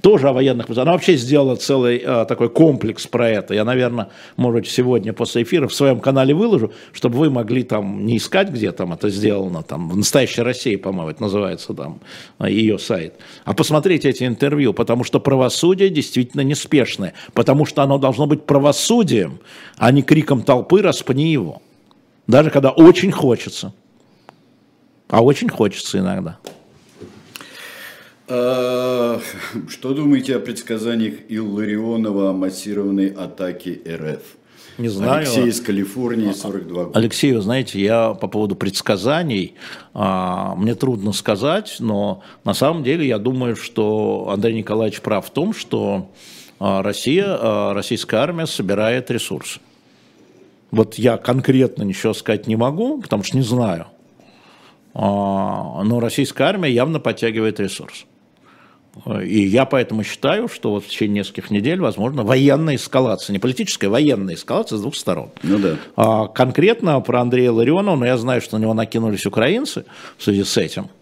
Тоже о военных. Она вообще сделала целый э, такой комплекс про это. Я, наверное, может сегодня после эфира в своем канале выложу, чтобы вы могли там не искать, где там это сделано, там в «Настоящей России», по-моему, это называется там э, ее сайт, а посмотреть эти интервью, потому что правосудие действительно неспешное, потому что оно должно быть правосудием, а не криком толпы «распни его». Даже когда очень хочется. А очень хочется иногда. А, что думаете о предсказаниях Илларионова о массированной атаке РФ? Не знаю. Алексей из Калифорнии, 42 года. Алексей, вы знаете, я по поводу предсказаний, а, мне трудно сказать, но на самом деле я думаю, что Андрей Николаевич прав в том, что а, Россия, российская армия собирает ресурсы. Вот я конкретно ничего сказать не могу, потому что не знаю. А, но российская армия явно подтягивает ресурс. И я поэтому считаю, что вот в течение нескольких недель, возможно, военная эскалация, не политическая, военная эскалация с двух сторон. Ну да. А конкретно про Андрея Ларионова, но я знаю, что на него накинулись украинцы в связи с этим –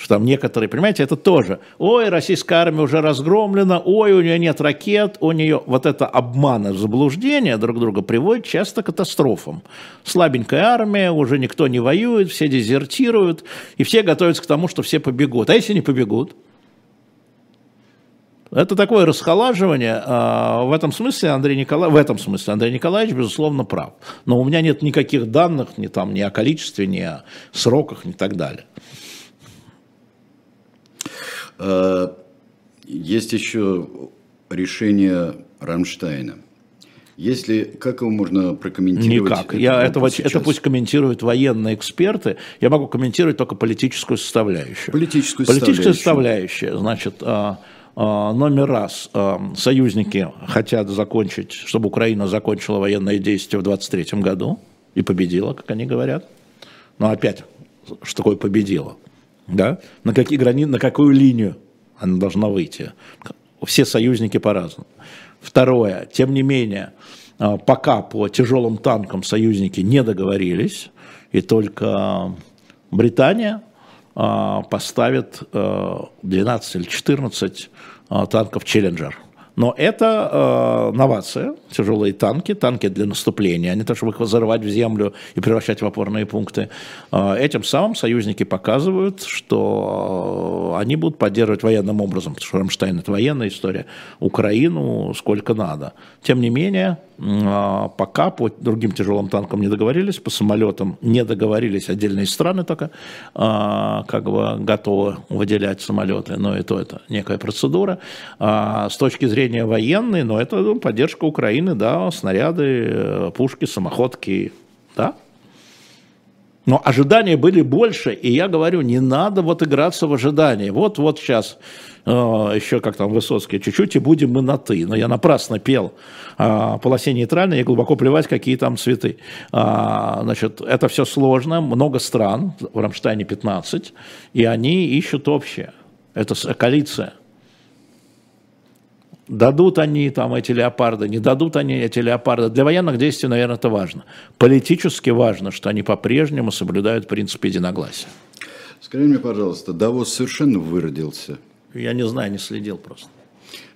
что там некоторые, понимаете, это тоже, ой, российская армия уже разгромлена, ой, у нее нет ракет, у нее вот это обман и заблуждение друг друга приводит часто к катастрофам. Слабенькая армия, уже никто не воюет, все дезертируют, и все готовятся к тому, что все побегут. А если не побегут? Это такое расхолаживание. А, в этом смысле Андрей Николаевич, в этом смысле Андрей Николаевич, безусловно, прав. Но у меня нет никаких данных ни, там, ни о количестве, ни о сроках, ни так далее. А, есть еще решение Рамштайна. Если, как его можно прокомментировать? Никак. Я этого, это пусть комментируют военные эксперты. Я могу комментировать только политическую составляющую. Политическую Политическая составляющая. Значит, а, а, номер раз. Союзники хотят закончить, чтобы Украина закончила военные действия в 23 году и победила, как они говорят. Но опять, что такое победила? Да? На, какие грани... на какую линию она должна выйти? Все союзники по-разному. Второе, тем не менее, а, пока по тяжелым танкам союзники не договорились, и только Британия а, поставит 12 или 14 а, танков «Челленджер». Но это э, новация, тяжелые танки, танки для наступления, а не то, чтобы их взорвать в землю и превращать в опорные пункты. Э, этим самым союзники показывают, что они будут поддерживать военным образом, потому что Рамштайн это военная история, Украину сколько надо. Тем не менее, э, пока по другим тяжелым танкам не договорились, по самолетам не договорились, отдельные страны только э, как бы готовы выделять самолеты, но и то это некая процедура. Э, с точки зрения зрения военной, но это ну, поддержка Украины, да, снаряды, э, пушки, самоходки, да. Но ожидания были больше, и я говорю, не надо вот играться в ожидании. Вот, вот сейчас э, еще как там Высоцкий, чуть-чуть и будем мы на «ты». Но я напрасно пел э, полосе нейтральной, и глубоко плевать, какие там цветы. А, значит, это все сложно, много стран, в Рамштайне 15, и они ищут общее. Это коалиция. Дадут они там эти леопарды, не дадут они эти леопарды. Для военных действий, наверное, это важно. Политически важно, что они по-прежнему соблюдают принцип единогласия. Скажи мне, пожалуйста, Давос совершенно выродился? Я не знаю, не следил просто.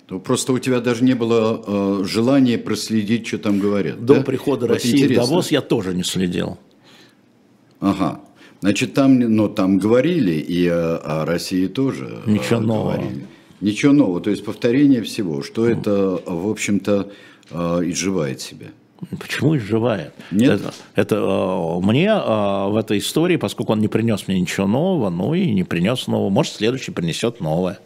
Ну, просто у тебя даже не было э, желания проследить, что там говорят. До да? прихода вот России интересно. в Давос я тоже не следил. Ага. Значит, там, но там говорили, и о, о России тоже Ничего нового. говорили. Ничего нового, то есть повторение всего, что это, в общем-то, а, изживает себя. Почему изживает? Нет. Это, это э, мне э, в этой истории, поскольку он не принес мне ничего нового, ну и не принес нового, может, следующий принесет новое.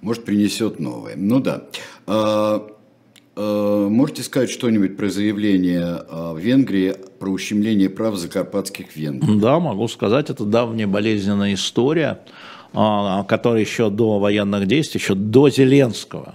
Может, принесет новое. Ну да. А, а, можете сказать что-нибудь про заявление в Венгрии про ущемление прав закарпатских венгров? Да, могу сказать, это давняя болезненная история. А, который еще до военных действий, еще до Зеленского,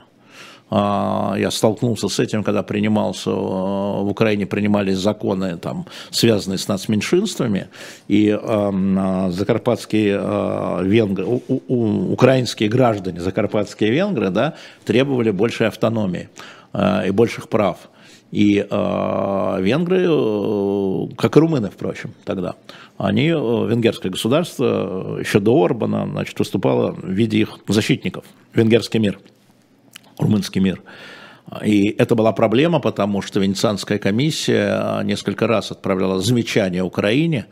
а, я столкнулся с этим, когда принимался, э, в Украине принимались законы, там, связанные с нацменьшинствами, и э, закарпатские э, венгры, у, у, украинские граждане, закарпатские венгры, да, требовали большей автономии э, и больших прав. И э, венгры, э, как и румыны, впрочем, тогда, они, э, венгерское государство, еще до Орбана, значит, выступало в виде их защитников. Венгерский мир, румынский мир. И это была проблема, потому что Венецианская комиссия несколько раз отправляла замечания Украине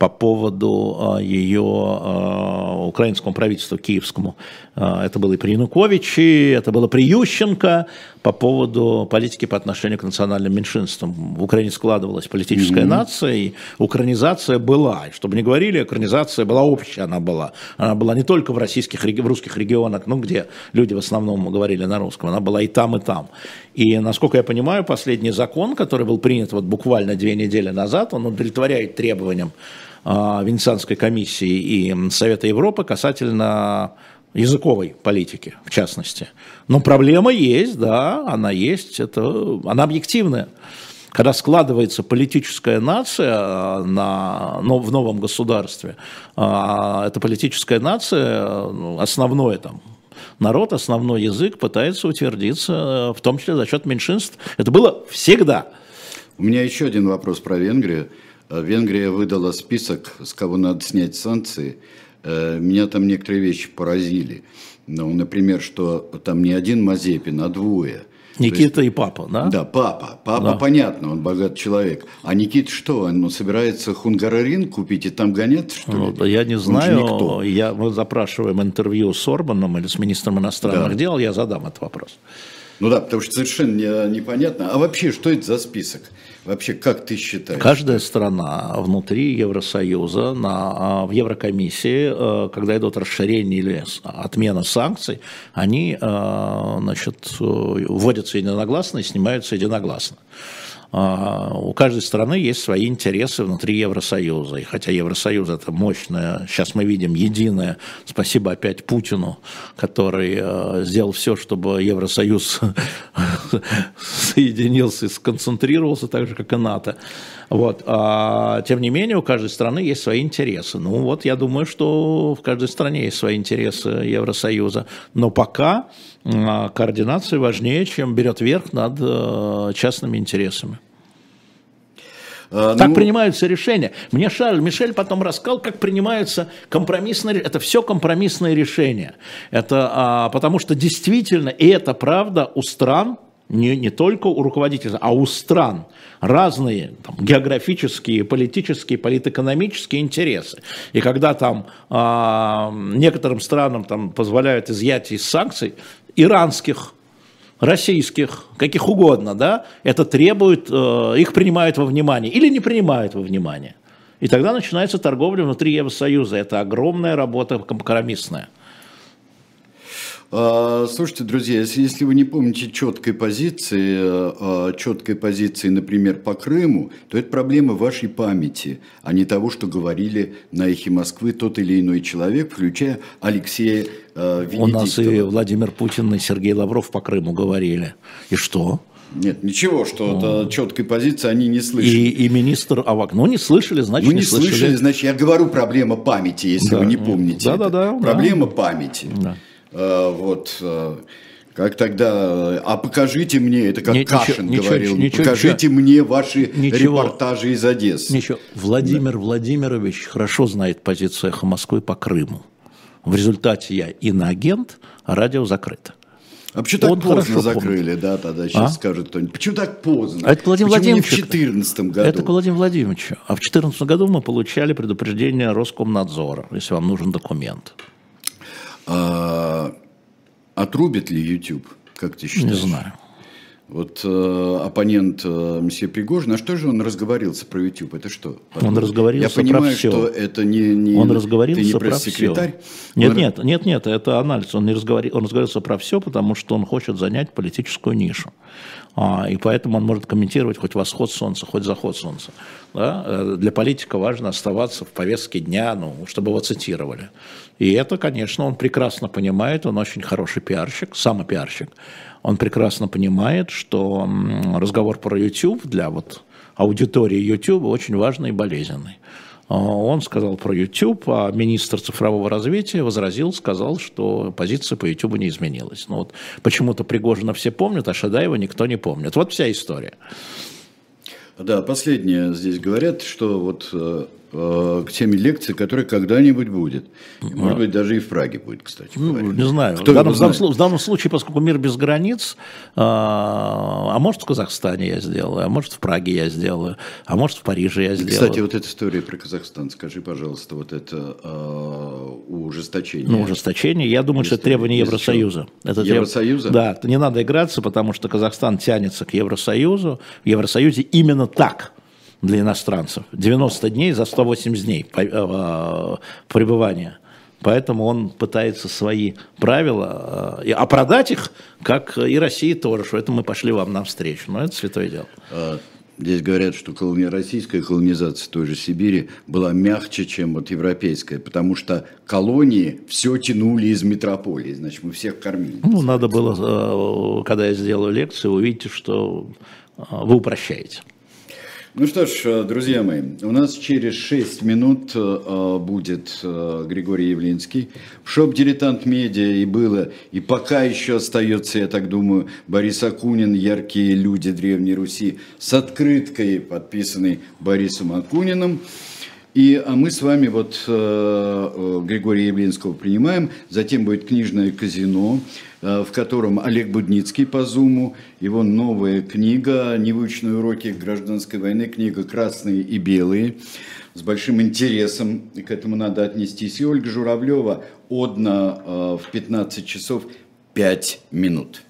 по поводу а, ее а, украинскому правительству киевскому. А, это было и при Януковиче, это было при Ющенко по поводу политики по отношению к национальным меньшинствам. В Украине складывалась политическая mm-hmm. нация, и украинизация была. И чтобы не говорили, украинизация была общая, она была. Она была не только в, российских, в русских регионах, ну, где люди в основном говорили на русском, она была и там, и там. И, насколько я понимаю, последний закон, который был принят вот буквально две недели назад, он удовлетворяет требованиям Венецианской комиссии и Совета Европы касательно языковой политики, в частности. Но проблема есть, да, она есть, это, она объективная. Когда складывается политическая нация а, на, но в новом государстве, а, эта политическая нация, ну, основное там, народ, основной язык пытается утвердиться, в том числе за счет меньшинств. Это было всегда. У меня еще один вопрос про Венгрию. Венгрия выдала список, с кого надо снять санкции. Э, меня там некоторые вещи поразили. Ну, например, что там не один Мазепин, а двое. Никита есть, и папа, да? Да, папа. Папа, да. понятно, он богат человек. А Никита что, он собирается хунгарарин купить и там гонять, что ну, ли? Я не он знаю, я, мы запрашиваем интервью с Орбаном или с министром иностранных да. дел, я задам этот вопрос. Ну да, потому что совершенно не, непонятно. А вообще, что это за список? Вообще, как ты считаешь? Каждая страна внутри Евросоюза, на, а, в Еврокомиссии, э, когда идут расширения или отмена санкций, они э, значит, э, вводятся единогласно и снимаются единогласно. А, у каждой страны есть свои интересы внутри Евросоюза. И хотя Евросоюз это мощное, сейчас мы видим единое, спасибо опять Путину, который э, сделал все, чтобы Евросоюз соединился и сконцентрировался, так же, как и НАТО. Вот. А, тем не менее, у каждой страны есть свои интересы. Ну вот, я думаю, что в каждой стране есть свои интересы Евросоюза. Но пока а, координация важнее, чем берет верх над э, частными интересами. А, так ну... принимаются решения. Мне Шарль Мишель потом рассказал, как принимаются компромиссные Это все компромиссные решения. Это а, потому что действительно, и это правда у стран, не, не только у руководителей, а у стран разные там, географические, политические, политэкономические интересы. И когда там э, некоторым странам там, позволяют изъятие из санкций, иранских, российских, каких угодно, да, это требует, э, их принимают во внимание или не принимают во внимание. И тогда начинается торговля внутри Евросоюза. Это огромная работа компромиссная. А, слушайте, друзья, если, если вы не помните четкой позиции, а, четкой позиции, например, по Крыму, то это проблема вашей памяти, а не того, что говорили на эхе Москвы тот или иной человек, включая Алексея Венедиктова. У нас и Владимир Путин, и Сергей Лавров по Крыму говорили. И что? Нет, ничего, что это четкой позиции они не слышали. И, и министр Авак, ну не слышали, значит ну, не, не слышали. слышали. Значит, я говорю проблема памяти, если да. вы не помните. Да, да, да. Проблема да. памяти. Да. Э, вот, э, как тогда, а покажите мне, это как Нет, Кашин ничего, говорил, ничего, покажите ничего, мне ваши ничего, репортажи из Одессы. Ничего. Владимир да. Владимирович хорошо знает позицию «Эхо Москвы» по Крыму. В результате я иноагент, а радио закрыто. А почему так Он поздно закрыли, помнит. да, тогда сейчас а? скажет кто-нибудь. Почему так поздно? А это Владимир почему Владимирович. в 2014 году? Это к Владимиру Владимировичу. А в 2014 году мы получали предупреждение Роскомнадзора, если вам нужен документ. А, Отрубит ли YouTube, как ты считаешь? Не знаю. Вот э, оппонент э, мсье Пригожин, а что же он разговорился про YouTube? Это что? Он разговорился Я понимаю, про все. что это не, не он разговорился ты не про секретарь. Нет, он... нет, нет, нет, это анализ. Он не разговор... он разговорился про все, потому что он хочет занять политическую нишу. А, и поэтому он может комментировать хоть восход солнца, хоть заход солнца. Да? Э, для политика важно оставаться в повестке дня, ну, чтобы его цитировали. И это, конечно, он прекрасно понимает, он очень хороший пиарщик, самопиарщик. Он прекрасно понимает, что разговор про YouTube для вот аудитории YouTube очень важный и болезненный. А, он сказал про YouTube, а министр цифрового развития возразил, сказал, что позиция по YouTube не изменилась. Ну вот почему-то Пригожина все помнят, а Шадаева никто не помнит. Вот вся история. Да, последнее здесь говорят, что вот Э, к теме лекции, которая когда-нибудь будет. И, может быть, даже и в Праге будет, кстати. Ну, не знаю. Кто в, данном, данном, в данном случае, поскольку мир без границ, а, а может в Казахстане я сделаю, а может в Праге я сделаю, а может в Париже я сделаю. Кстати, вот эта история про Казахстан, скажи, пожалуйста, вот это а, ужесточение. Ну, ужесточение, я думаю, что это требование Евросоюза. Это Евросоюза? Треб... Да, не надо играться, потому что Казахстан тянется к Евросоюзу. В Евросоюзе именно так для иностранцев. 90 дней за 180 дней э, пребывания. Поэтому он пытается свои правила, э, а продать их, как и России тоже, что это мы пошли вам навстречу. Но это святое дело. А, здесь говорят, что колони... российская колонизация той же Сибири была мягче, чем вот европейская, потому что колонии все тянули из метрополии, значит, мы всех кормили. Ну, надо было, э, когда я сделаю лекцию, увидите, что вы упрощаете. Ну что ж, э, друзья мои, у нас через 6 минут э, будет э, Григорий Явлинский. В шоп «Дилетант Медиа» и было, и пока еще остается, я так думаю, Борис Акунин «Яркие люди Древней Руси» с открыткой, подписанной Борисом Акуниным. И а мы с вами вот э, Григория Явлинского принимаем, затем будет книжное казино, в котором Олег Будницкий по Зуму, его новая книга «Невыученные уроки гражданской войны», книга «Красные и белые», с большим интересом к этому надо отнестись. И Ольга Журавлева «Одна» э, в 15 часов 5 минут.